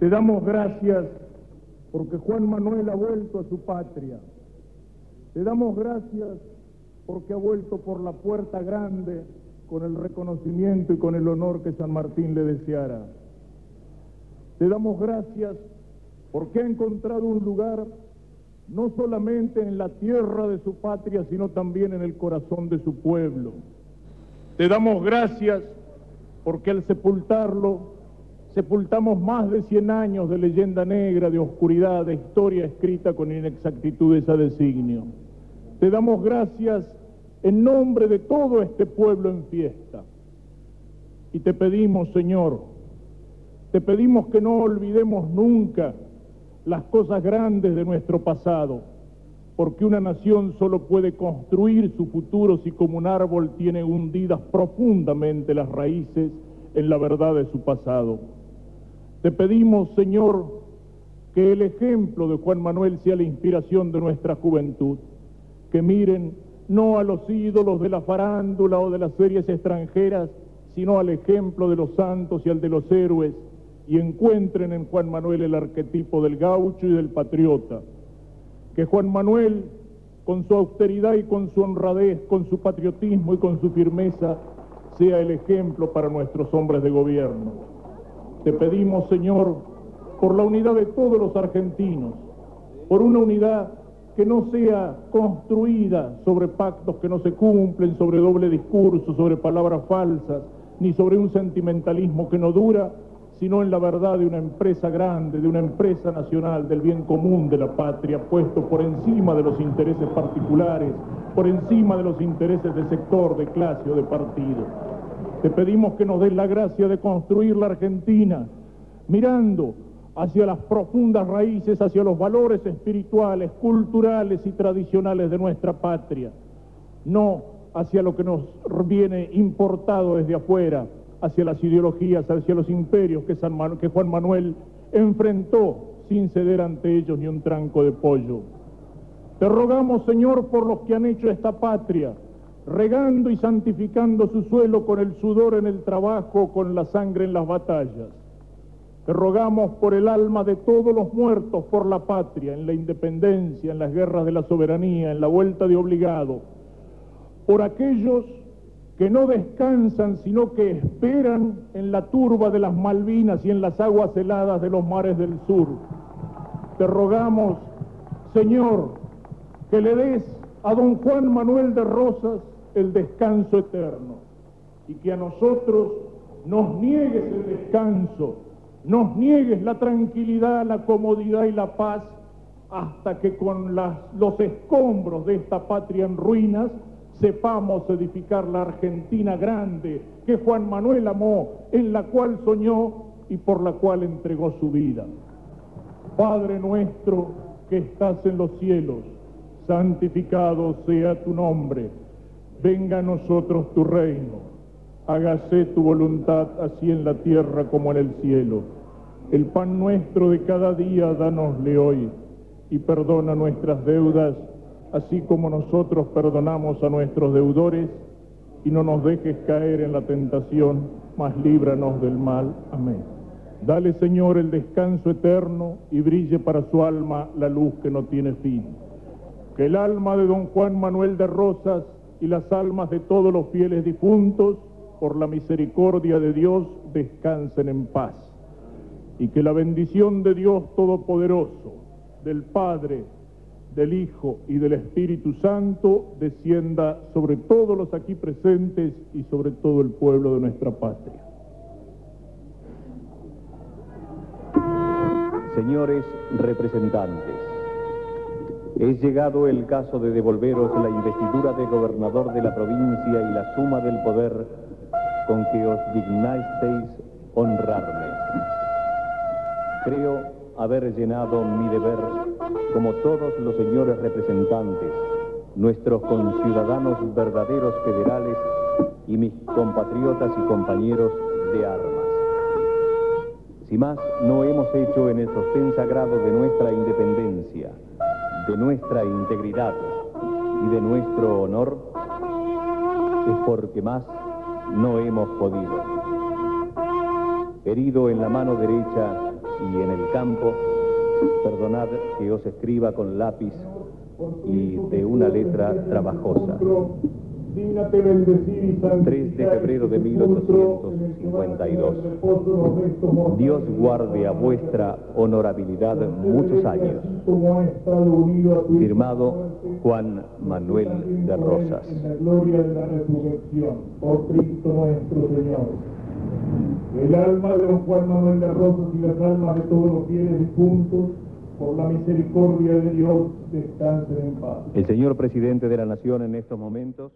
Te damos gracias porque Juan Manuel ha vuelto a su patria. Te damos gracias porque ha vuelto por la puerta grande con el reconocimiento y con el honor que San Martín le deseara. Te damos gracias porque ha encontrado un lugar no solamente en la tierra de su patria, sino también en el corazón de su pueblo. Te damos gracias porque al sepultarlo sepultamos más de 100 años de leyenda negra, de oscuridad, de historia escrita con inexactitudes a designio. Te damos gracias en nombre de todo este pueblo en fiesta. Y te pedimos, Señor, te pedimos que no olvidemos nunca las cosas grandes de nuestro pasado, porque una nación solo puede construir su futuro si como un árbol tiene hundidas profundamente las raíces en la verdad de su pasado. Te pedimos, Señor, que el ejemplo de Juan Manuel sea la inspiración de nuestra juventud, que miren no a los ídolos de la farándula o de las series extranjeras, sino al ejemplo de los santos y al de los héroes, y encuentren en Juan Manuel el arquetipo del gaucho y del patriota. Que Juan Manuel, con su austeridad y con su honradez, con su patriotismo y con su firmeza, sea el ejemplo para nuestros hombres de gobierno. Te pedimos, Señor, por la unidad de todos los argentinos, por una unidad que no sea construida sobre pactos que no se cumplen, sobre doble discurso, sobre palabras falsas, ni sobre un sentimentalismo que no dura, sino en la verdad de una empresa grande, de una empresa nacional, del bien común de la patria, puesto por encima de los intereses particulares, por encima de los intereses de sector, de clase o de partido. Te pedimos que nos des la gracia de construir la Argentina, mirando hacia las profundas raíces, hacia los valores espirituales, culturales y tradicionales de nuestra patria, no hacia lo que nos viene importado desde afuera, hacia las ideologías, hacia los imperios que, Juan Manuel enfrentó sin ceder ante ellos ni un tranco de pollo. Te rogamos, Señor, por los que han hecho esta patria, regando y santificando su suelo con el sudor en el trabajo, con la sangre en las batallas. Te rogamos por el alma de todos los muertos por la patria, en la independencia, en las guerras de la soberanía, en la vuelta de obligado, por aquellos que no descansan, sino que esperan en la turba de las Malvinas y en las aguas heladas de los mares del sur. Te rogamos, Señor, que le des a don Juan Manuel de Rosas el descanso eterno y que a nosotros nos niegues el descanso, nos niegues la tranquilidad, la comodidad y la paz hasta que con los escombros de esta patria en ruinas sepamos edificar la Argentina grande que Juan Manuel amó, en la cual soñó y por la cual entregó su vida. Padre nuestro que estás en los cielos, santificado sea tu nombre, venga a nosotros tu reino, hágase tu voluntad así en la tierra como en el cielo. El pan nuestro de cada día danosle hoy y perdona nuestras deudas así como nosotros perdonamos a nuestros deudores, y no nos dejes caer en la tentación, mas líbranos del mal. Amén. Dale, Señor, el descanso eterno y brille para su alma la luz que no tiene fin. Que el alma de don Juan Manuel de Rosas y las almas de todos los fieles difuntos, por la misericordia de Dios, descansen en paz. Y que la bendición de Dios Todopoderoso, del Padre, del Hijo y del Espíritu Santo descienda sobre todos los aquí presentes y sobre todo el pueblo de nuestra patria. Señores representantes, es llegado el caso de devolveros la investidura de gobernador de la provincia y la suma del poder con que os dignasteis honrarme. Creo haber llenado mi deber como todos los señores representantes, nuestros conciudadanos verdaderos federales y mis compatriotas y compañeros de armas. Si más no hemos hecho en el sostén sagrado de nuestra independencia, de nuestra integridad y de nuestro honor, es porque más no hemos podido. Herido en la mano derecha, y en el campo, perdonad que os escriba con lápiz y de una letra trabajosa. 3 de febrero de 1852. Dios guarde a vuestra honorabilidad muchos años. Firmado Juan Manuel de Rosas. gloria de la resurrección, por Cristo nuestro Señor. El alma de don Juan Manuel de Rosas y las almas de todos los fieles difuntos, por la misericordia de Dios, descansen en paz. El señor presidente de la Nación en estos momentos